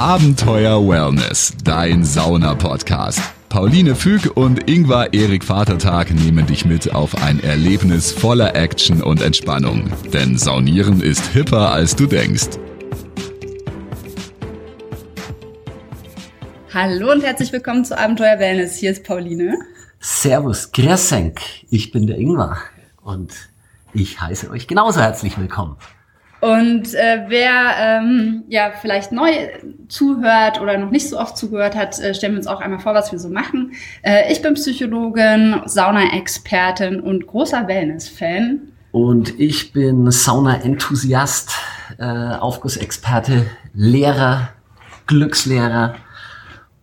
Abenteuer Wellness, dein Sauna-Podcast. Pauline Füg und Ingvar Erik Vatertag nehmen dich mit auf ein Erlebnis voller Action und Entspannung. Denn Saunieren ist hipper, als du denkst. Hallo und herzlich willkommen zu Abenteuer Wellness. Hier ist Pauline. Servus, Grüßenk. Ich bin der Ingvar und ich heiße euch genauso herzlich willkommen. Und äh, wer ähm, ja vielleicht neu zuhört oder noch nicht so oft zugehört hat, äh, stellen wir uns auch einmal vor, was wir so machen. Äh, ich bin Psychologin, Sauna-Expertin und großer Wellness-Fan. Und ich bin Sauna-Enthusiast, äh, Aufgussexperte, Lehrer, Glückslehrer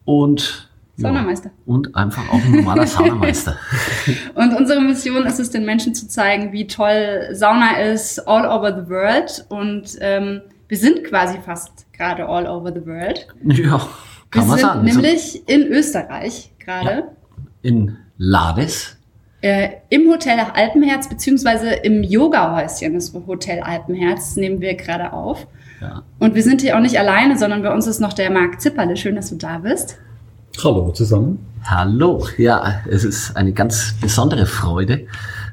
und Saunameister. und einfach auch ein normaler Saunameister. und unsere Mission ist es, den Menschen zu zeigen, wie toll Sauna ist all over the world. Und ähm, wir sind quasi fast gerade all over the world. Ja, kann wir man sind sagen. nämlich in Österreich gerade. Ja. In Lades. Äh, Im Hotel Alpenherz, beziehungsweise im Yoga-Häuschen des Hotel Alpenherz nehmen wir gerade auf. Ja. Und wir sind hier auch nicht alleine, sondern bei uns ist noch der Marc Zipperle. Schön, dass du da bist. Hallo zusammen. Hallo, ja, es ist eine ganz besondere Freude,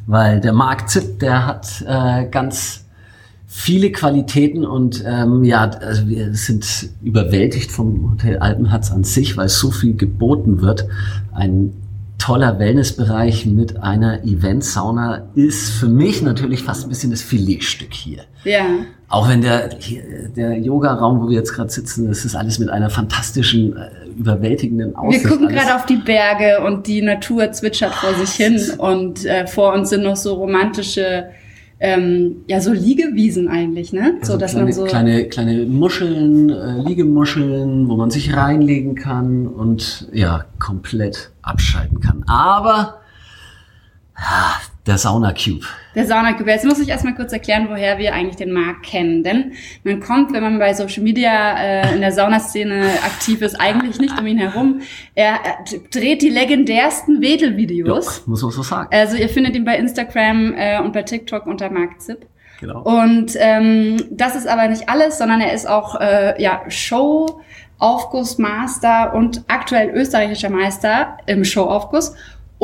weil der Marc Zipp, der hat äh, ganz viele Qualitäten und ähm, ja, also wir sind überwältigt vom Hotel Alpenhatz an sich, weil so viel geboten wird. Ein toller Wellnessbereich mit einer Eventsauna ist für mich natürlich fast ein bisschen das Filetstück hier. Ja. Auch wenn der, der Yoga-Raum, wo wir jetzt gerade sitzen, das ist alles mit einer fantastischen, äh, überwältigenden Aussicht. Wir gucken gerade auf die Berge und die Natur zwitschert vor sich hin und äh, vor uns sind noch so romantische, ähm, ja so Liegewiesen eigentlich, ne? Also so dass kleine, man so kleine, kleine Muscheln, äh, Liegemuscheln, wo man sich reinlegen kann und ja, komplett abschalten kann. Aber ja, der Sauna Cube. Der Saunacube. Jetzt muss ich erstmal kurz erklären, woher wir eigentlich den Markt kennen. Denn man kommt, wenn man bei Social Media äh, in der Saunaszene aktiv ist, eigentlich nicht um ihn herum. Er, er dreht die legendärsten Wedelvideos. Muss man so sagen. Also ihr findet ihn bei Instagram äh, und bei TikTok unter Mark Zipp. Genau. Und ähm, das ist aber nicht alles, sondern er ist auch äh, ja, Show, Aufgussmaster und aktuell österreichischer Meister im Showaufguss.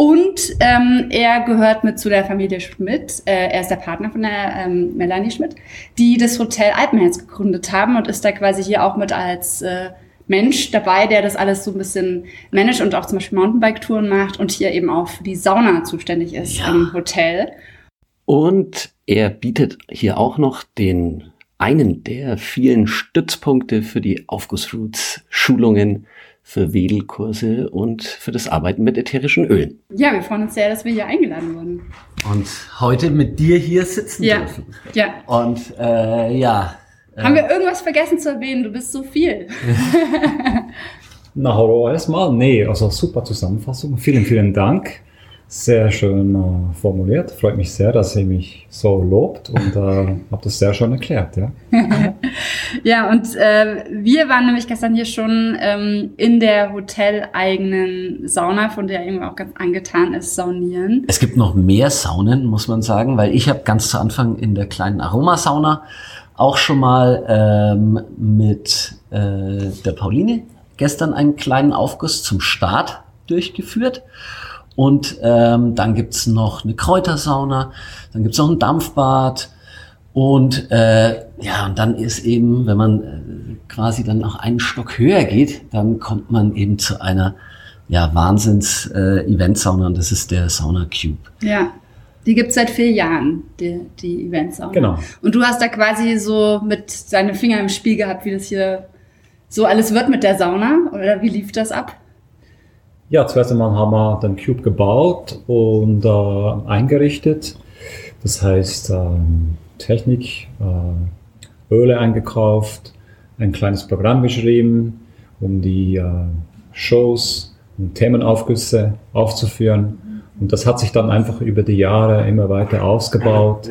Und ähm, er gehört mit zu der Familie Schmidt. Äh, er ist der Partner von der ähm, Melanie Schmidt, die das Hotel Alpenherz gegründet haben und ist da quasi hier auch mit als äh, Mensch dabei, der das alles so ein bisschen managt und auch zum Beispiel Mountainbike-Touren macht und hier eben auch für die Sauna zuständig ist Ja. im Hotel. Und er bietet hier auch noch den einen der vielen Stützpunkte für die Aufgussroots Schulungen für Wedelkurse und für das Arbeiten mit ätherischen Ölen. Ja, wir freuen uns sehr, dass wir hier eingeladen wurden. Und heute mit dir hier sitzen Ja. dürfen. Ja. Und äh, ja. äh, Haben wir irgendwas vergessen zu erwähnen? Du bist so viel. Na, hallo erstmal. Nee, also super Zusammenfassung. Vielen, vielen Dank. Sehr schön äh, formuliert. Freut mich sehr, dass ihr mich so lobt und äh, habt das sehr schön erklärt. Ja? Ja, und äh, wir waren nämlich gestern hier schon ähm, in der hoteleigenen Sauna, von der irgendwie auch ganz angetan ist, saunieren. Es gibt noch mehr Saunen, muss man sagen, weil ich habe ganz zu Anfang in der kleinen Aromasauna auch schon mal ähm, mit äh, der Pauline gestern einen kleinen Aufguss zum Start durchgeführt. Und ähm, dann gibt's noch eine Kräutersauna, dann gibt's noch ein Dampfbad. Und äh, ja, und dann ist eben, wenn man äh, quasi dann noch einen Stock höher geht, dann kommt man eben zu einer ja, Wahnsinns-Event-Sauna und das ist der Sauna Cube. Ja. Die gibt's seit vier Jahren, die, die Eventsauna. Genau. Und du hast da quasi so mit deinen Finger im Spiel gehabt, wie das hier so alles wird mit der Sauna. Oder wie lief das ab? Ja, zuerst einmal haben wir den Cube gebaut und äh, eingerichtet. Das heißt, ähm, Technik, äh, Öle eingekauft, ein kleines Programm geschrieben, um die äh, Shows und Themenaufgüsse aufzuführen. Und das hat sich dann einfach über die Jahre immer weiter ausgebaut.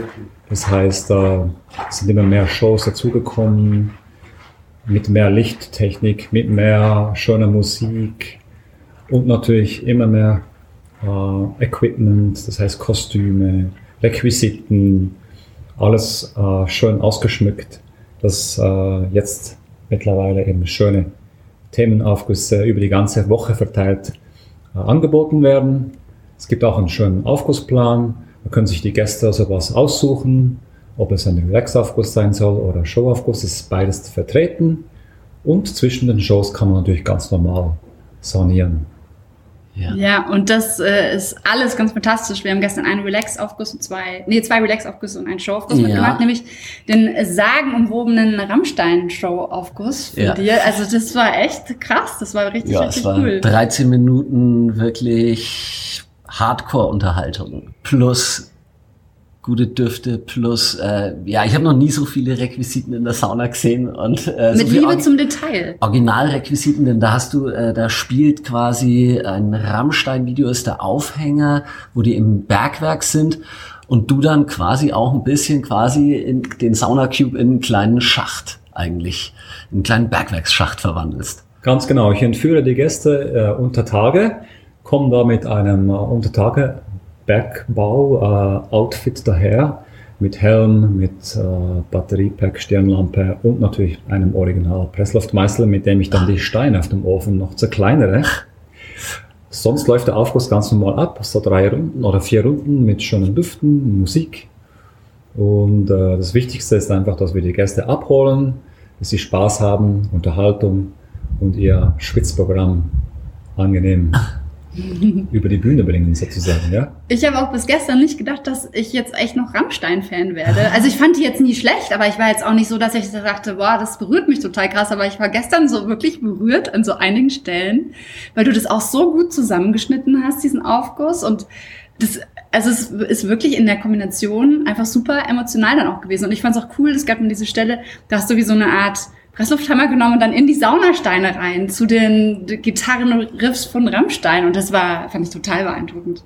Das heißt, äh, es sind immer mehr Shows dazugekommen, mit mehr Lichttechnik, mit mehr schöner Musik und natürlich immer mehr äh, Equipment, das heißt Kostüme, Requisiten, alles äh, schön ausgeschmückt, dass äh, jetzt mittlerweile eben schöne Themenaufgüsse über die ganze Woche verteilt äh, angeboten werden. Es gibt auch einen schönen Aufgussplan. Da können sich die Gäste sowas aussuchen, ob es ein Relax-Aufguss sein soll oder Show-Aufguss, ist beides vertreten. Und zwischen den Shows kann man natürlich ganz normal saunieren. Ja. ja, und das äh, ist alles ganz fantastisch. Wir haben gestern einen Relax-Aufguss und zwei, nee, zwei Relax-Aufgüsse und einen Show-Aufguss ja. mitgemacht, nämlich den sagenumwobenen Rammstein-Show-Aufguss von ja. dir. Also das war echt krass, das war richtig, ja, richtig es war cool. 13 Minuten wirklich Hardcore-Unterhaltung plus gute Düfte plus, äh, ja, ich habe noch nie so viele Requisiten in der Sauna gesehen und äh, mit so Liebe zum Detail. Originalrequisiten, denn da hast du, äh, da spielt quasi ein Rammstein-Video ist der Aufhänger, wo die im Bergwerk sind und du dann quasi auch ein bisschen quasi in den Sauna Cube in einen kleinen Schacht eigentlich, in einen kleinen Bergwerksschacht verwandelst. Ganz genau. Ich entführe die Gäste äh, unter Tage, komme da mit einem äh, unter Tage Bergbau-Outfit daher mit Helm, mit äh, Batteriepack, Stirnlampe und natürlich einem Original Pressluftmeißel, mit dem ich dann die Steine auf dem Ofen noch zerkleinere. Sonst läuft der Aufguss ganz normal ab, so drei Runden oder vier Runden mit schönen Düften, Musik. Und äh, das Wichtigste ist einfach, dass wir die Gäste abholen, dass sie Spaß haben, Unterhaltung und ihr Schwitzprogramm angenehm über die Bühne bringen, sozusagen, ja? Ich habe auch bis gestern nicht gedacht, dass ich jetzt echt noch Rammstein-Fan werde. Also ich fand die jetzt nie schlecht, aber ich war jetzt auch nicht so, dass ich dachte, boah, das berührt mich total krass. Aber ich war gestern so wirklich berührt an so einigen Stellen, weil du das auch so gut zusammengeschnitten hast, diesen Aufguss. Und das, also es ist wirklich in der Kombination einfach super emotional dann auch gewesen. Und ich fand es auch cool, es gab mir diese Stelle, da hast du wie so eine Art Presslufthammer genommen und dann in die Saunasteine rein zu den Gitarrenriffs von Rammstein und das war, fand ich total beeindruckend.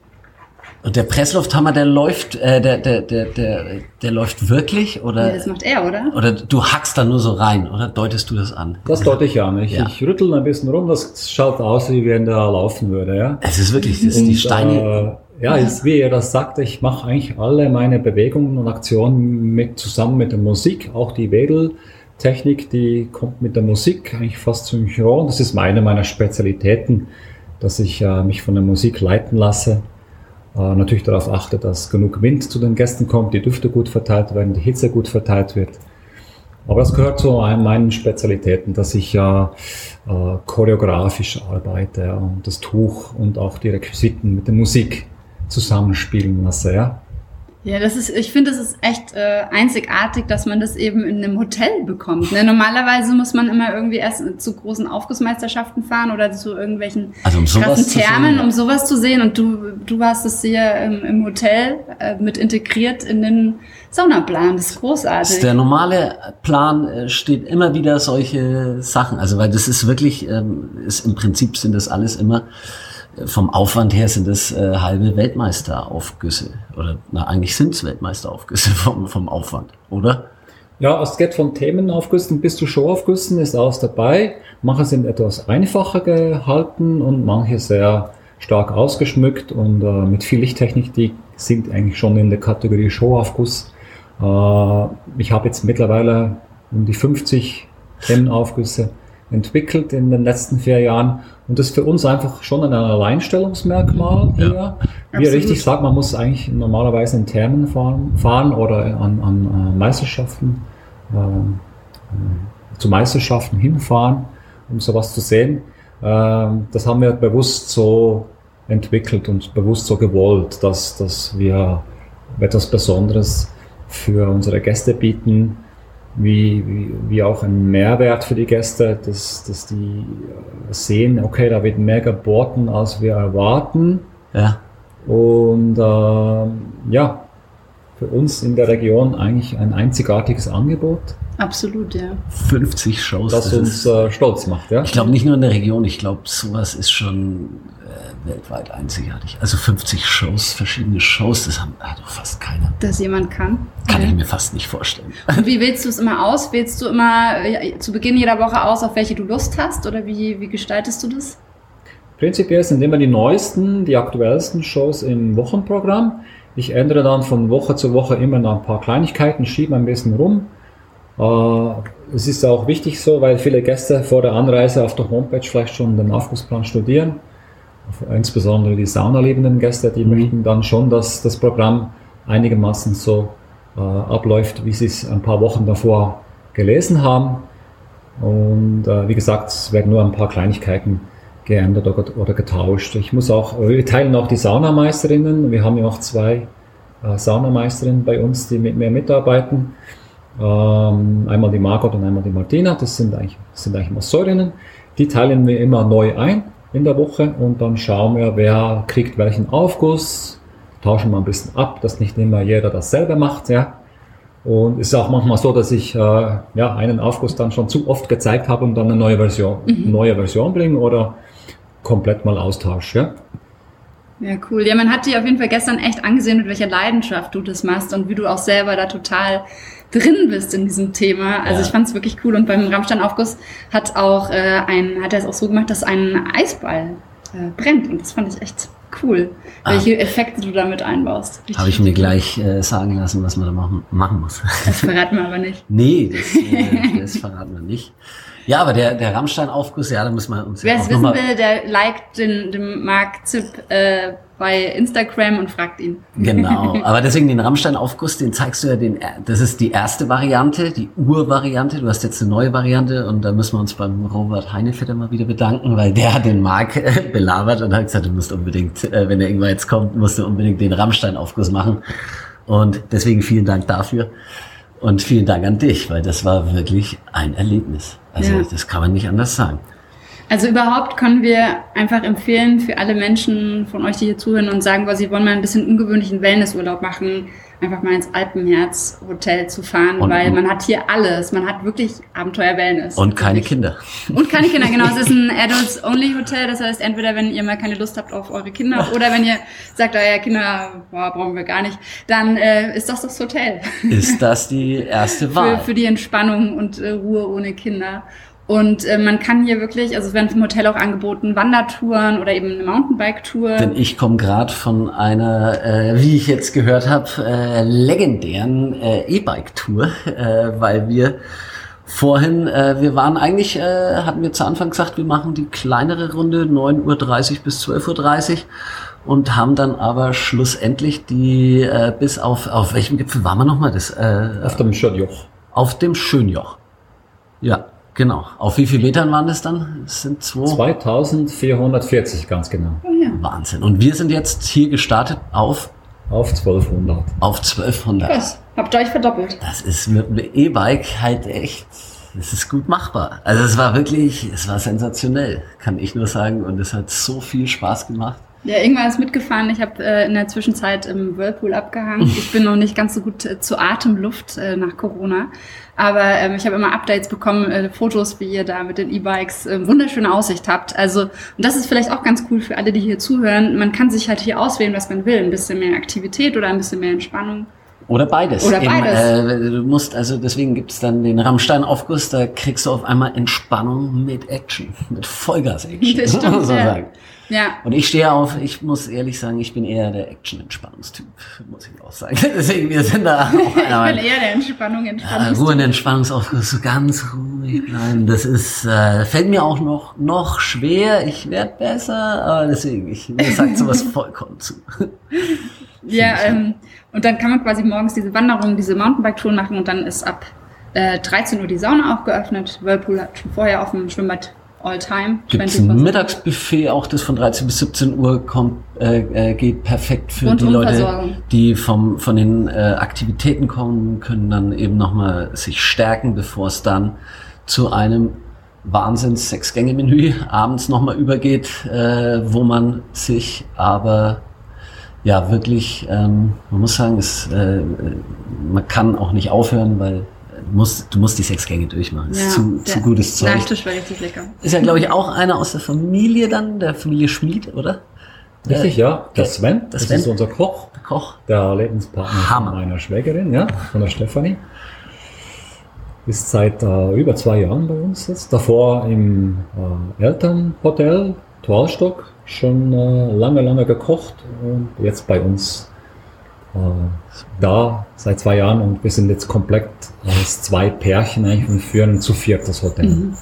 Und der Presslufthammer, der läuft, äh, der, der, der, der, der läuft wirklich oder? Ja, das macht er, oder? Oder du hackst da nur so rein, oder deutest du das an? Das deute ich an. Ich, ja. ich rüttel ein bisschen rum, das schaut aus, wie wenn der laufen würde, ja. Es ist wirklich, das ist die Steine. Äh, ja, ist, wie er das sagt, ich mache eigentlich alle meine Bewegungen und Aktionen mit, zusammen mit der Musik, auch die Wedel. Technik, die kommt mit der Musik eigentlich fast synchron. Das ist meine meiner Spezialitäten, dass ich äh, mich von der Musik leiten lasse. Äh, natürlich darauf achte, dass genug Wind zu den Gästen kommt, die Düfte gut verteilt werden, die Hitze gut verteilt wird. Aber das gehört zu meinen Spezialitäten, dass ich ja äh, choreografisch arbeite und das Tuch und auch die Requisiten mit der Musik zusammenspielen lasse. Ja? Ja, das ist, ich finde, es ist echt äh, einzigartig, dass man das eben in einem Hotel bekommt. Ne? Normalerweise muss man immer irgendwie erst zu großen Aufgussmeisterschaften fahren oder zu irgendwelchen also um krassen Thermen, um sowas zu sehen. Und du, du hast es hier im, im Hotel äh, mit integriert in den Saunaplan. Das ist großartig. Der normale Plan äh, steht immer wieder solche Sachen. Also weil das ist wirklich, ähm, ist im Prinzip sind das alles immer vom Aufwand her sind es äh, halbe Weltmeisteraufgüsse. Oder na, eigentlich sind es Weltmeisteraufgüsse vom, vom Aufwand, oder? Ja, es geht von Themenaufgüssen bis zu Showaufgüssen ist alles dabei. Manche sind etwas einfacher gehalten und manche sehr stark ausgeschmückt und äh, mit viel Lichttechnik, die sind eigentlich schon in der Kategorie Showaufguss. Äh, ich habe jetzt mittlerweile um die 50 Themenaufgüsse entwickelt in den letzten vier Jahren. Und das ist für uns einfach schon ein Alleinstellungsmerkmal hier. Ja. Wie er richtig sagt, man muss eigentlich normalerweise in Thermen fahren, fahren oder an, an Meisterschaften, äh, äh, zu Meisterschaften hinfahren, um sowas zu sehen. Äh, das haben wir bewusst so entwickelt und bewusst so gewollt, dass, dass wir etwas Besonderes für unsere Gäste bieten, wie, wie, wie auch ein Mehrwert für die Gäste, dass, dass die sehen, okay, da wird mehr geboten, als wir erwarten. Ja. Und äh, ja, für uns in der Region eigentlich ein einzigartiges Angebot. Absolut, ja. 50 Shows. Das, das uns äh, stolz macht, ja. Ich glaube nicht nur in der Region, ich glaube, sowas ist schon weltweit einzigartig. Also 50 Shows, verschiedene Shows, das haben, hat doch fast keiner. Dass jemand kann? Kann ja. ich mir fast nicht vorstellen. Und wie wählst du es immer aus? Wählst du immer äh, zu Beginn jeder Woche aus, auf welche du Lust hast? Oder wie, wie gestaltest du das? Prinzipiell sind immer die neuesten, die aktuellsten Shows im Wochenprogramm. Ich ändere dann von Woche zu Woche immer noch ein paar Kleinigkeiten, schiebe ein bisschen rum. Äh, es ist auch wichtig so, weil viele Gäste vor der Anreise auf der Homepage vielleicht schon den Aufgussplan studieren. Insbesondere die Saunaliebenden Gäste, die mhm. möchten dann schon, dass das Programm einigermaßen so äh, abläuft, wie sie es ein paar Wochen davor gelesen haben. Und äh, wie gesagt, es werden nur ein paar Kleinigkeiten geändert oder, getauscht. Ich muss auch, wir teilen auch die Saunameisterinnen. Wir haben ja auch zwei äh, Saunameisterinnen bei uns, die mit mir mitarbeiten. Ähm, einmal die Margot und einmal die Martina, das sind eigentlich, das sind eigentlich Masseurinnen. Die teilen wir immer neu ein in der Woche und dann schauen wir, wer kriegt welchen Aufguss, tauschen wir ein bisschen ab, dass nicht immer jeder dasselbe macht, ja. Und es ist auch manchmal so, dass ich äh, ja, einen Aufguss dann schon zu oft gezeigt habe und dann eine neue Version, mhm. neue Version bringen oder komplett mal austausche. Ja? Ja, cool. Ja, man hat dir auf jeden Fall gestern echt angesehen, mit welcher Leidenschaft du das machst und wie du auch selber da total drin bist in diesem Thema. Also ja. ich fand es wirklich cool. Und beim Rammstein-Aufguss hat auch äh, ein, hat er es auch so gemacht, dass ein Eisball äh, brennt. Und das fand ich echt cool, ah. welche Effekte du damit einbaust. Habe ich mir gleich äh, sagen lassen, was man da machen, machen muss. Das verraten wir aber nicht. nee, das, äh, das verraten wir nicht. Ja, aber der, der Rammstein-Aufguss, ja, da muss man uns Wer es wissen will, der liked den, den Marc Zipp äh, bei Instagram und fragt ihn. Genau, aber deswegen den Rammstein-Aufguss, den zeigst du ja den, das ist die erste Variante, die Ur-Variante. Du hast jetzt eine neue Variante und da müssen wir uns beim Robert Heinefetter mal wieder bedanken, weil der hat den Marc äh, belabert und hat gesagt, du musst unbedingt, äh, wenn der irgendwann jetzt kommt, musst du unbedingt den Rammstein-Aufguss machen. Und deswegen vielen Dank dafür. Und vielen Dank an dich, weil das war wirklich ein Erlebnis. Also ja. das kann man nicht anders sagen. Also überhaupt können wir einfach empfehlen für alle Menschen von euch, die hier zuhören und sagen, weil sie wollen mal ein bisschen ungewöhnlichen Wellnessurlaub machen, einfach mal ins Alpenherz Hotel zu fahren, und, weil man hat hier alles. Man hat wirklich Abenteuer-Wellness. Und keine wirklich. Kinder. Und keine Kinder, genau. Es ist ein Adults-Only-Hotel. Das heißt, entweder wenn ihr mal keine Lust habt auf eure Kinder oder wenn ihr sagt, euer Kinder boah, brauchen wir gar nicht, dann äh, ist das das Hotel. Ist das die erste Wahl? für, für die Entspannung und äh, Ruhe ohne Kinder. Und äh, man kann hier wirklich, also es werden vom Hotel auch angeboten, Wandertouren oder eben eine Mountainbike-Tour. Denn ich komme gerade von einer, äh, wie ich jetzt gehört habe, äh, legendären äh, E-Bike-Tour, äh, weil wir vorhin, äh, wir waren eigentlich, äh, hatten wir zu Anfang gesagt, wir machen die kleinere Runde, 9.30 Uhr bis 12.30 Uhr und haben dann aber schlussendlich die äh, bis auf, auf welchem Gipfel waren wir nochmal? Das, äh, auf dem Schönjoch. Auf dem Schönjoch. Ja, Genau. Auf wie viele Metern waren das dann? Das sind zwei 2440 ganz genau. Oh ja. Wahnsinn. Und wir sind jetzt hier gestartet auf? Auf 1200. Auf 1200. Krass. Habt ihr euch verdoppelt. Das ist mit einem E-Bike halt echt, das ist gut machbar. Also es war wirklich, es war sensationell, kann ich nur sagen. Und es hat so viel Spaß gemacht. Ja, irgendwann ist mitgefahren. Ich habe äh, in der Zwischenzeit im Whirlpool abgehangen. Ich bin noch nicht ganz so gut äh, zu Atemluft äh, nach Corona. Aber ähm, ich habe immer Updates bekommen, äh, Fotos, wie ihr da mit den E-Bikes äh, wunderschöne Aussicht habt. Also, und das ist vielleicht auch ganz cool für alle, die hier zuhören. Man kann sich halt hier auswählen, was man will. Ein bisschen mehr Aktivität oder ein bisschen mehr Entspannung. Oder beides. Oder beides. Äh, du musst, also deswegen gibt's dann den Rammstein-Aufguss, da kriegst du auf einmal Entspannung mit Action, mit Vollgas-Action. Das stimmt, so ja. Ja. Und ich stehe auf, ich muss ehrlich sagen, ich bin eher der Action-Entspannungstyp, muss ich auch sagen. Deswegen, wir sind da auch Ich bin eher der Entspannung, Entspannungstyp. Ruhe und Entspannungsaufguss, so ganz ruhig bleiben. Das ist, äh, fällt mir auch noch, noch schwer. Ich werde besser, aber deswegen, ich, mir sagt sowas vollkommen zu. ja, ähm, und dann kann man quasi morgens diese Wanderung, diese Mountainbike-Touren machen und dann ist ab äh, 13 Uhr die Sauna auch geöffnet. Whirlpool hat schon vorher auf dem Schwimmbad All-Time. Gibt ein Mittagsbuffet, auch das von 13 bis 17 Uhr kommt, äh, äh, geht perfekt für die Leute, die vom, von den äh, Aktivitäten kommen, können dann eben nochmal sich stärken, bevor es dann zu einem Wahnsinns Sechs-Gänge-Menü abends nochmal übergeht, äh, wo man sich aber ja wirklich, ähm, man muss sagen, es, äh, man kann auch nicht aufhören, weil musst, du musst die sechs Gänge durchmachen. Das ja, ist zu, zu gutes Zeug. Nachtisch war richtig lecker. Ist ja, glaube ich, auch einer aus der Familie dann, der Familie Schmied, oder? Richtig, ja. Der Sven, das Sven. ist unser Koch. Der Koch. Der Lebenspartner Hammer. meiner Schwägerin, ja, von der Stefanie. Ist seit äh, über zwei Jahren bei uns jetzt. Davor im äh, Elternhotel Toalstock schon äh, lange, lange gekocht und jetzt bei uns da seit zwei Jahren und wir sind jetzt komplett als zwei Pärchen eigentlich und führen zu viert das Hotel. Mhm.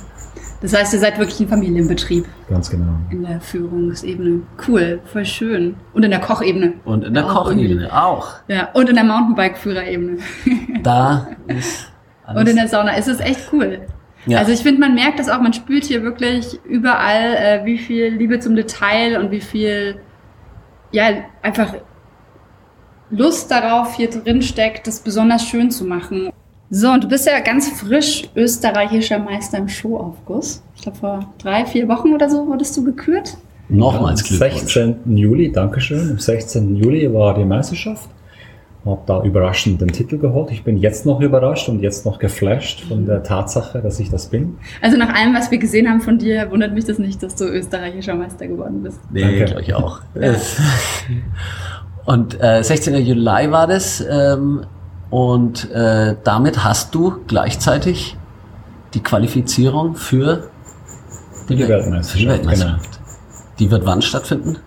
Das heißt, ihr seid wirklich ein Familienbetrieb Ganz genau. in der Führungsebene. Cool, voll schön. Und in der Kochebene. Und in der Auch Kochebene auch. Ja, und in der Mountainbike-Führerebene. Da ist Und in der Sauna. Es ist echt cool. Ja. Also ich finde, man merkt das auch, man spürt hier wirklich überall, äh, wie viel Liebe zum Detail und wie viel, ja, einfach Lust darauf hier drin steckt, das besonders schön zu machen. So, und du bist ja ganz frisch österreichischer Meister im Showaufguss. Ich glaube, vor drei, vier Wochen oder so wurdest du gekürt. Nochmals Am Glückwunsch. 16. Juli, Dankeschön. Am 16. Juli war die Meisterschaft. Hab da überraschend den Titel geholt. Ich bin jetzt noch überrascht und jetzt noch geflasht von der Tatsache, dass ich das bin. Also nach allem, was wir gesehen haben von dir, wundert mich das nicht, dass du österreichischer Meister geworden bist. Nee, Danke. glaube ich auch. Und äh, 16. Juli war das. Ähm, und äh, damit hast du gleichzeitig die Qualifizierung für Für die Weltmeisterschaft, die Weltmeisterschaft. Die wird wann stattfinden?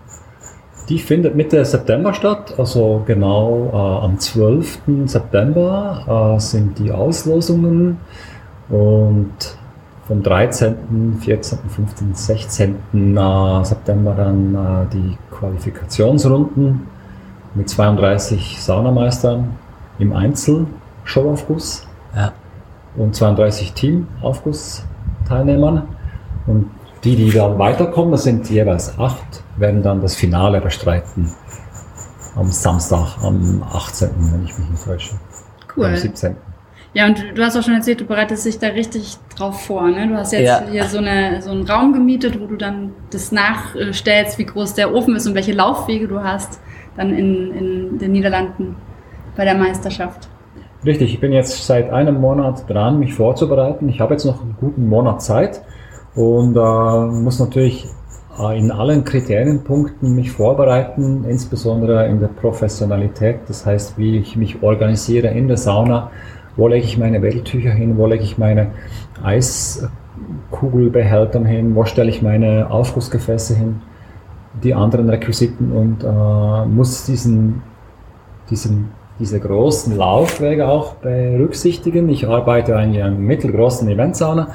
Die findet Mitte September statt, also genau äh, am 12. September äh, sind die Auslosungen und vom 13., 14., 15., 16. äh, September dann äh, die Qualifikationsrunden mit 32 Saunameistern im Einzel-Showaufguss Ja. und 32 Team-Aufgussteilnehmern. Und die, die dann weiterkommen, das sind jeweils acht, werden dann das Finale bestreiten. Am Samstag, am 18., wenn ich mich nicht täusche. Cool. Am 17. Ja, und du hast auch schon erzählt, du bereitest dich da richtig drauf vor. Ne? Du hast jetzt Ja. hier so, eine, so einen Raum gemietet, wo du dann das nachstellst, wie groß der Ofen ist und welche Laufwege du hast, dann in, in den Niederlanden bei der Meisterschaft. Richtig, ich bin jetzt seit einem Monat dran, mich vorzubereiten. Ich habe jetzt noch einen guten Monat Zeit und äh, muss natürlich äh, in allen Kriterienpunkten mich vorbereiten, insbesondere in der Professionalität. Das heißt, wie ich mich organisiere in der Sauna, wo lege ich meine Wedeltücher hin, wo lege ich meine Eiskugelbehälter hin, wo stelle ich meine Aufgussgefäße hin, die anderen Requisiten und äh, muss diesen, diesen, diese großen Laufwege auch berücksichtigen. Ich arbeite eigentlich an einer mittelgroßen Eventsauna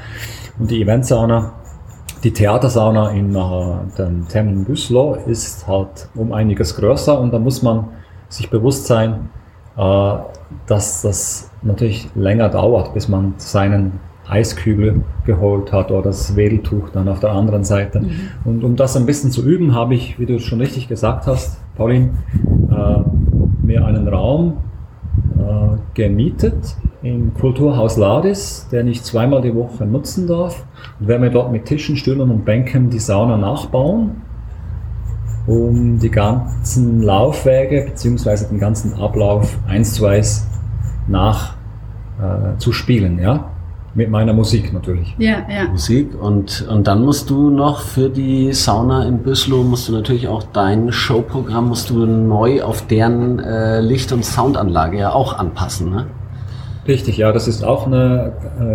und die Eventsauna, die Theatersauna in äh, dem Termin Büslow ist halt um einiges größer und da muss man sich bewusst sein, äh, dass das natürlich länger dauert, bis man seinen Eiskübel geholt hat oder das Wedeltuch dann auf der anderen Seite. Und um das ein bisschen zu üben, habe ich, wie du schon richtig gesagt hast, Pauline, äh, mir einen Raum äh, gemietet im Kulturhaus Ladis, den ich zweimal die Woche nutzen darf und werde mir dort mit Tischen, Stühlen und Bänken die Sauna nachbauen, um die ganzen Laufwege bzw. den ganzen Ablauf eins zu eins nach äh, zu spielen, ja, mit meiner Musik natürlich. Ja, ja. Musik und, und dann musst du noch für die Sauna in Büslow musst du natürlich auch dein Showprogramm musst du neu auf deren äh, Licht- und Soundanlage ja auch anpassen, ne? Richtig, ja, das ist auch eine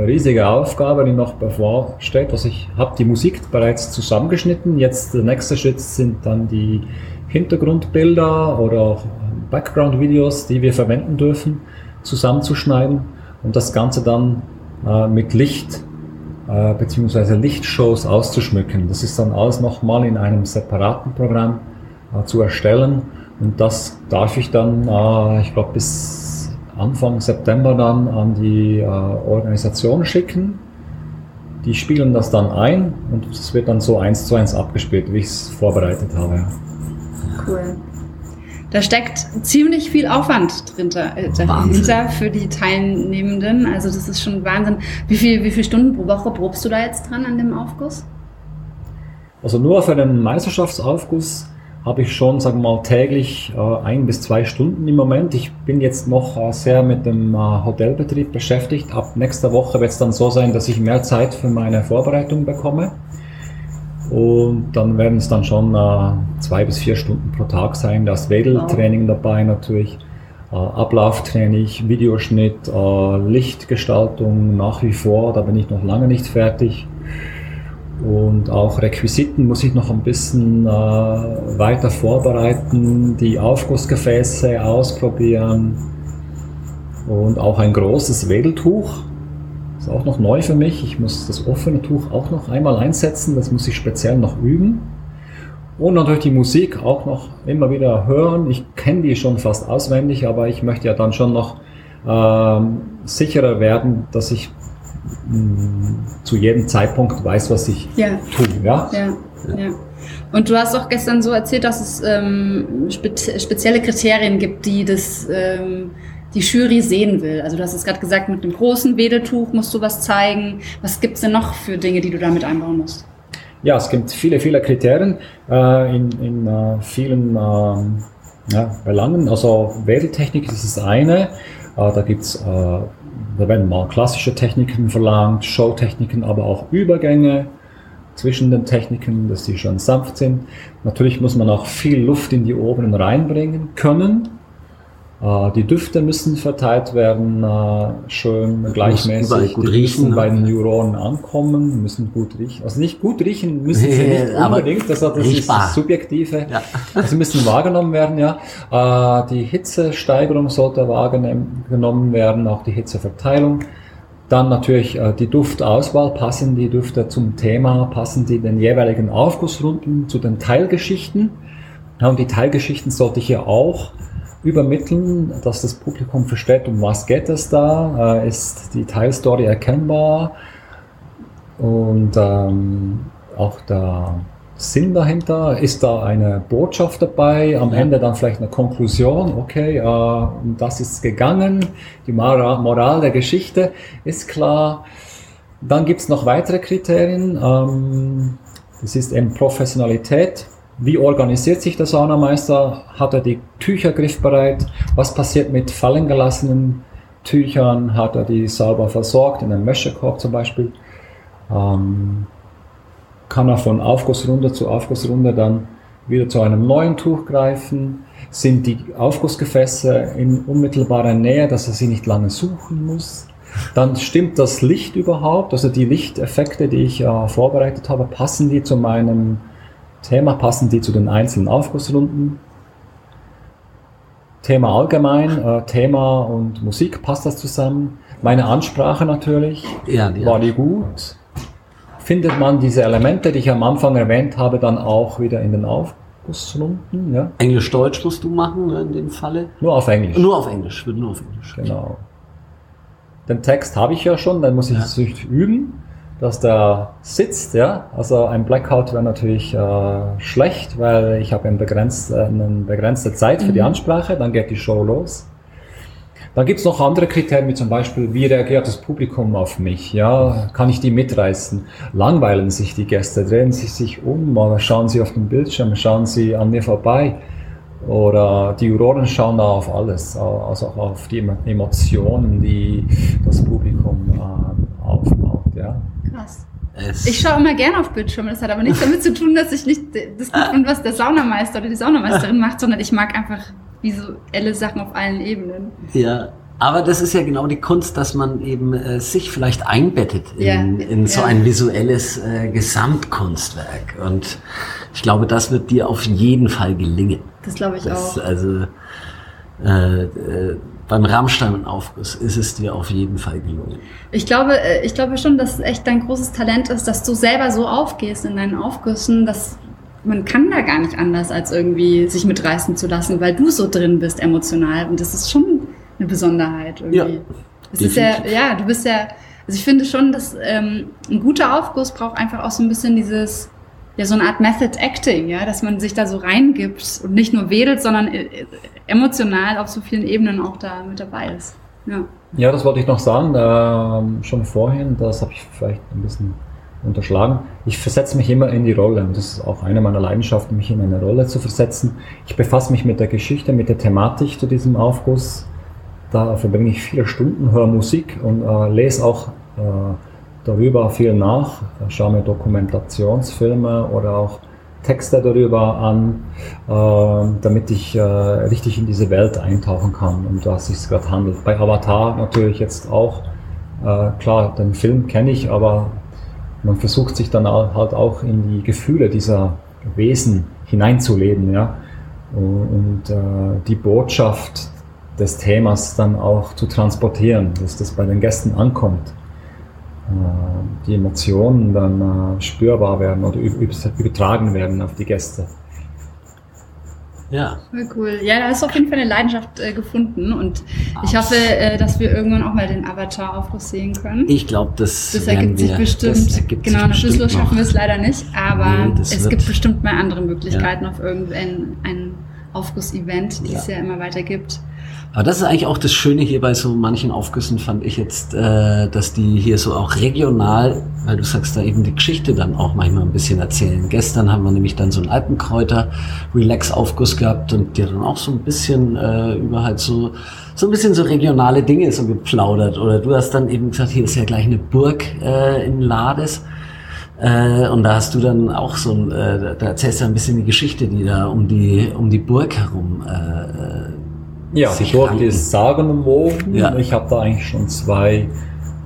riesige Aufgabe, die noch bevorsteht. Also ich habe die Musik bereits zusammengeschnitten. Jetzt der nächste Schritt sind dann die Hintergrundbilder oder auch Background-Videos, die wir verwenden dürfen, zusammenzuschneiden und das Ganze dann äh, mit Licht äh, bzw. Lichtshows auszuschmücken. Das ist dann alles nochmal in einem separaten Programm äh, zu erstellen und das darf ich dann, ich glaube, bis Anfang September dann an die Organisation schicken. Die spielen das dann ein und es wird dann so eins zu eins abgespielt, wie ich es vorbereitet habe. Cool. Da steckt ziemlich viel Aufwand drinter, äh, dahinter für die Teilnehmenden. Also das ist schon Wahnsinn. Wie, viel, wie viele Stunden pro Woche probst du da jetzt dran an dem Aufguss? Also nur für den Meisterschaftsaufguss habe ich schon, sagen wir mal, täglich äh, ein bis zwei Stunden im Moment. Ich bin jetzt noch äh, sehr mit dem äh, Hotelbetrieb beschäftigt. Ab nächster Woche wird es dann so sein, dass ich mehr Zeit für meine Vorbereitung bekomme. Und dann werden es dann schon äh, zwei bis vier Stunden pro Tag sein. Da ist Wedeltraining dabei natürlich, äh, Ablauftraining, Videoschnitt, äh, Lichtgestaltung nach wie vor. Da bin ich noch lange nicht fertig. Und auch Requisiten muss ich noch ein bisschen äh, weiter vorbereiten, die Aufgussgefäße ausprobieren und auch ein großes Wedeltuch. Ist auch noch neu für mich. Ich muss das offene Tuch auch noch einmal einsetzen. Das muss ich speziell noch üben. Und natürlich die Musik auch noch immer wieder hören. Ich kenne die schon fast auswendig, aber ich möchte ja dann schon noch ähm, sicherer werden, dass ich mh, mm, zu jedem Zeitpunkt weiß, was ich Ja. tue. Ja? Ja, ja. Und du hast auch gestern so erzählt, dass es ähm, spe spezielle Kriterien gibt, die das ähm, die Jury sehen will. Also du hast es gerade gesagt, mit dem großen Wedeltuch musst du was zeigen. Was gibt's denn noch für Dinge, die du damit einbauen musst? Ja, es gibt viele, viele Kriterien äh, in, in äh, vielen ähm, ja, Belangen. Also Wedeltechnik ist das eine. Äh, da gibt's, äh, da werden mal klassische Techniken verlangt, Showtechniken, aber auch Übergänge zwischen den Techniken, dass die schon sanft sind. Natürlich muss man auch viel Luft in die Oberen reinbringen können. Äh, Die Düfte müssen verteilt werden, äh, schön gleichmäßig. gut die riechen, müssen ne? bei den Neuronen ankommen, müssen gut riechen. Also nicht gut riechen müssen sie nicht unbedingt, das, das ist das Subjektive. Ja. Sie müssen wahrgenommen werden, ja. Äh, Die Hitzesteigerung sollte wahrgenommen werden, auch die Hitzeverteilung. Dann natürlich die Duftauswahl. Passen die Düfte zum Thema? Passen die den jeweiligen Aufgussrunden zu den Teilgeschichten? Und die Teilgeschichten sollte ich ja auch übermitteln, dass das Publikum versteht, um was geht es da? Äh, ist die Teilstory erkennbar? Und ähm, auch der Sinn dahinter, ist da eine Botschaft dabei, am Ja. Ende dann vielleicht eine Konklusion, okay, äh, um das ist gegangen, die Mora- Moral der Geschichte ist klar. Dann gibt es noch weitere Kriterien, ähm, das ist eben Professionalität. Wie organisiert sich der Saunameister? Hat er die Tücher griffbereit? Was passiert mit fallen gelassenen Tüchern? Hat er die sauber versorgt, in einem Wäschekorb zum Beispiel? Ähm, kann er von Aufgussrunde zu Aufgussrunde dann wieder zu einem neuen Tuch greifen? Sind die Aufgussgefäße in unmittelbarer Nähe, dass er sie nicht lange suchen muss? Dann stimmt das Licht überhaupt, also die Lichteffekte, die ich äh, vorbereitet habe, passen die zu meinem Thema, passen die zu den einzelnen Aufgussrunden? Thema allgemein, äh, Thema und Musik, passt das zusammen? Meine Ansprache natürlich, Ja, die war die gut? Findet man diese Elemente, die ich am Anfang erwähnt habe, dann auch wieder in den Aufgussrunden? Ja? Englisch-Deutsch musst du machen ne, in dem Falle. Nur auf Englisch. Nur auf Englisch, wird nur auf Englisch. Genau. Den Text habe ich ja schon, dann muss ich Ja. es üben, dass der sitzt, ja. Also ein Blackout wäre natürlich äh, schlecht, weil ich habe eine begrenzte, eine begrenzte Zeit für die Ansprache, dann geht die Show los. Dann gibt es noch andere Kriterien, wie zum Beispiel, wie reagiert das Publikum auf mich? Ja, kann ich die mitreißen? Langweilen sich die Gäste? Drehen sie sich um? Oder schauen sie auf den Bildschirm? Schauen sie an mir vorbei? Oder die Juroren schauen da auf alles, also auch auf die Emo- Emotionen, die das Publikum äh, aufbaut. Ja. Krass. Es, Ich schaue immer gerne auf Bildschirme. Das hat aber nichts damit zu tun, dass ich nicht das gut finde, was der Saunameister oder die Saunameisterin macht, sondern ich mag einfach visuelle Sachen auf allen Ebenen. ja, aber das ist ja genau die Kunst, dass man eben äh, sich vielleicht einbettet in, Ja, in so ja. ein visuelles äh, Gesamtkunstwerk. Und ich glaube, das wird dir auf jeden Fall gelingen. Das glaube ich Das, auch. also äh, äh, beim Rammstein-Aufguss ist es dir auf jeden Fall gelungen. Ich glaube, äh, ich glaube schon, dass es echt dein großes Talent ist, dass du selber so aufgehst in deinen Aufgüssen, dass man kann da gar nicht anders, als irgendwie sich mitreißen zu lassen, weil du so drin bist emotional. Und das ist schon eine Besonderheit irgendwie. Ja, es ist ja, ja, du bist ja, also ich finde schon, dass ähm, ein guter Aufguss braucht einfach auch so ein bisschen dieses, ja, so eine Art Method Acting, ja, dass man sich da so reingibt und nicht nur wedelt, sondern äh, äh, emotional auf so vielen Ebenen auch da mit dabei ist. Ja. Ja, das wollte ich noch sagen, ähm, schon vorhin, das habe ich vielleicht ein bisschen unterschlagen. Ich versetze mich immer in die Rolle und das ist auch eine meiner Leidenschaften, mich in eine Rolle zu versetzen. Ich befasse mich mit der Geschichte, mit der Thematik zu diesem Aufguss. Da verbringe ich viele Stunden, höre Musik und äh, lese auch äh, darüber viel nach, schaue mir Dokumentationsfilme oder auch Texte darüber an, äh, damit ich äh, richtig in diese Welt eintauchen kann, um das es gerade handelt. Bei Avatar natürlich jetzt auch, äh, klar, den Film kenne ich, aber man versucht sich dann halt auch in die Gefühle dieser Wesen hineinzuleben, ja, und, äh, die Botschaft des Themas dann auch zu transportieren, dass das bei den Gästen ankommt, die Emotionen dann äh, spürbar werden oder übertragen werden auf die Gäste. Ja. Voll cool. Ja, da hast du auf jeden Fall eine Leidenschaft äh, gefunden und ich hoffe, äh, dass wir irgendwann auch mal den Avatar-Aufguss sehen können. Ich glaube, das, das ergibt sich bestimmt. Das ergibt genau, nach Düsseldorf schaffen wir es leider nicht, aber nee, es gibt bestimmt mal andere Möglichkeiten ja. auf irgendein ein Aufguss-Event, die ja. es ja immer weiter gibt. Aber das ist eigentlich auch das Schöne hier bei so manchen Aufgüssen, fand ich jetzt, äh, dass die hier so auch regional, weil du sagst, da eben die Geschichte dann auch manchmal ein bisschen erzählen. Gestern haben wir nämlich dann so einen Alpenkräuter-Relax-Aufguss gehabt und dir dann auch so ein bisschen äh, über halt so, so ein bisschen so regionale Dinge so geplaudert. Oder du hast dann eben gesagt, hier ist ja gleich eine Burg äh, in Lades. Äh, und da hast du dann auch so ein, äh, da erzählst du ein bisschen die Geschichte, die da um die, um die Burg herum äh, ja, die Burg ist sagenumwoben. Ja. Ich habe da eigentlich schon zwei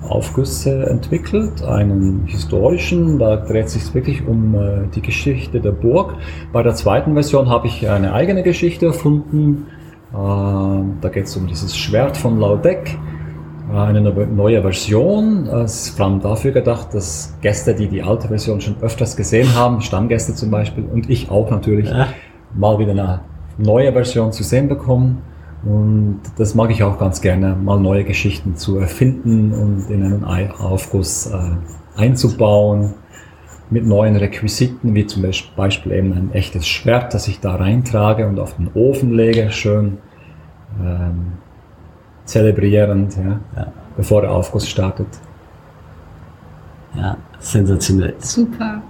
Aufgüsse entwickelt, einen historischen, da dreht sich wirklich um äh, die Geschichte der Burg. Bei der zweiten Version habe ich eine eigene Geschichte erfunden. Äh, da geht es um dieses Schwert von Laudeck, äh, eine neue Version. Es ist vor allem dafür gedacht, dass Gäste, die die alte Version schon öfters gesehen haben, Stammgäste zum Beispiel und ich auch natürlich, ja. mal wieder eine neue Version zu sehen bekommen. Und das mag ich auch ganz gerne, mal neue Geschichten zu erfinden und in einen Aufguss äh, einzubauen mit neuen Requisiten, wie zum Beispiel eben ein echtes Schwert, das ich da reintrage und auf den Ofen lege, schön ähm, zelebrierend, ja, ja. bevor der Aufguss startet. Ja, sensationell. Super.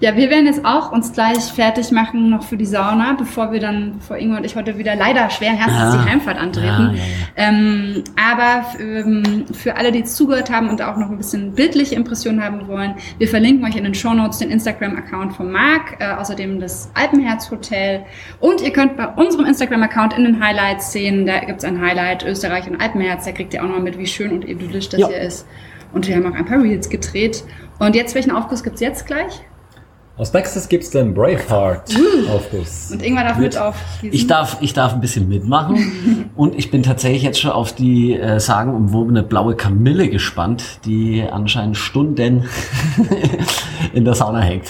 Ja, wir werden jetzt auch uns gleich fertig machen noch für die Sauna, bevor wir dann, bevor Ingo und ich heute wieder leider schweren Herzens ja. die Heimfahrt antreten. Ja, ja, ähm, aber ähm, für alle, die zugehört haben und auch noch ein bisschen bildliche Impressionen haben wollen, wir verlinken euch in den Show Notes den Instagram-Account von Marc, äh, außerdem das Alpenherz Hotel. Und ihr könnt bei unserem Instagram-Account in den Highlights sehen, da gibt's ein Highlight Österreich und Alpenherz, da kriegt ihr auch noch mit, wie schön und idyllisch das hier ist. Und wir haben auch ein paar Reels gedreht. Und jetzt, welchen Aufguss gibt's jetzt gleich? Als nächstes gibt es den Braveheart-Aufguss. Und irgendwann darf mit auf. Ich darf, ich darf ein bisschen mitmachen. und ich bin tatsächlich jetzt schon auf die äh, sagenumwobene blaue Kamille gespannt, die anscheinend Stunden in der Sauna hängt.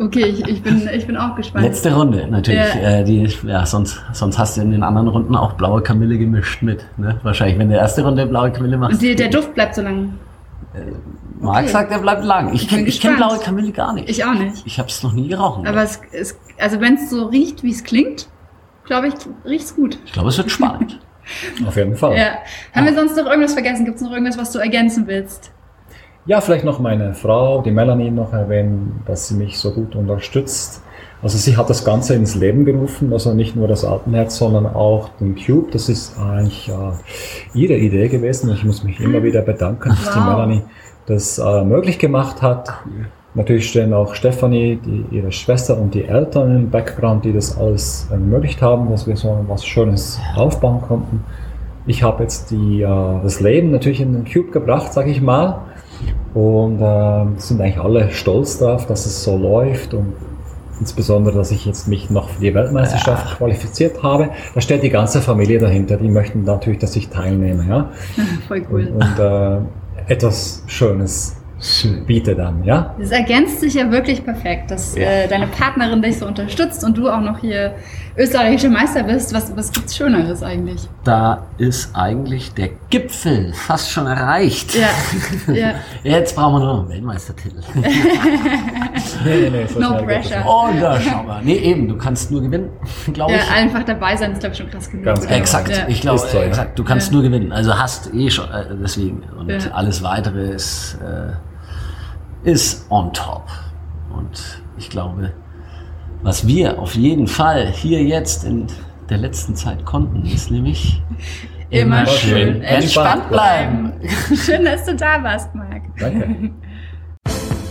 Okay, ich, ich, bin, ich bin auch gespannt. Letzte Runde natürlich. Ja. Äh, die, ja, sonst, sonst hast du in den anderen Runden auch blaue Kamille gemischt mit. Ne? Wahrscheinlich, wenn du erste Runde blaue Kamille machst. Und die, der Duft bleibt so lang. Marc sagt, er bleibt lang. Ich, ich kenne blaue Kamille gar nicht. Ich auch nicht. Ich habe es noch nie geraucht. Aber es, es, also wenn es so riecht, wie es klingt, glaube ich, riecht es gut. Ich glaube, es wird spannend. Auf jeden Fall. Ja. Haben ja. wir sonst noch irgendwas vergessen? Gibt es noch irgendwas, was du ergänzen willst? Ja, vielleicht noch meine Frau, die Melanie, noch erwähnen, dass sie mich so gut unterstützt. Also sie hat das Ganze ins Leben gerufen, also nicht nur das Alpenherz, sondern auch den Cube. Das ist eigentlich äh, ihre Idee gewesen. Ich muss mich immer wieder bedanken, dass wow. die Melanie das äh, möglich gemacht hat. Natürlich stehen auch Stefanie, die, ihre Schwester und die Eltern im Background, die das alles ermöglicht haben, dass wir so was Schönes aufbauen konnten. Ich habe jetzt die, äh, das Leben natürlich in den Cube gebracht, sage ich mal. Und äh, sind eigentlich alle stolz darauf, dass es so läuft und insbesondere, dass ich jetzt mich noch für die Weltmeisterschaft ja. qualifiziert habe. Da steht die ganze Familie dahinter. Die möchten natürlich, dass ich teilnehme. Ja? Voll cool. Und, und äh, etwas Schönes biete dann, ja? Das ergänzt sich ja wirklich perfekt, dass ja. äh, deine Partnerin dich so unterstützt und du auch noch hier österreichischer Meister bist. Was, was gibt's Schöneres eigentlich? Da ist eigentlich der Gipfel fast schon erreicht. Ja. ja. Jetzt brauchen wir nur noch einen Weltmeistertitel. nee, nee, nee, so no pressure. Oh, da schau mal. Nee, eben, du kannst nur gewinnen, glaube ja, ich. einfach dabei sein ist, glaube ich, schon krass genug. Ganz genau. Exakt, ja. ich glaube, äh, exakt. Du kannst nur gewinnen. Also hast eh schon, äh, deswegen. Und alles weitere ist, äh, ist on top. Und ich glaube, was wir auf jeden Fall hier jetzt in der letzten Zeit konnten, ist nämlich immer, immer schön entspannt bleiben. schön, dass du da warst, Marc. Danke.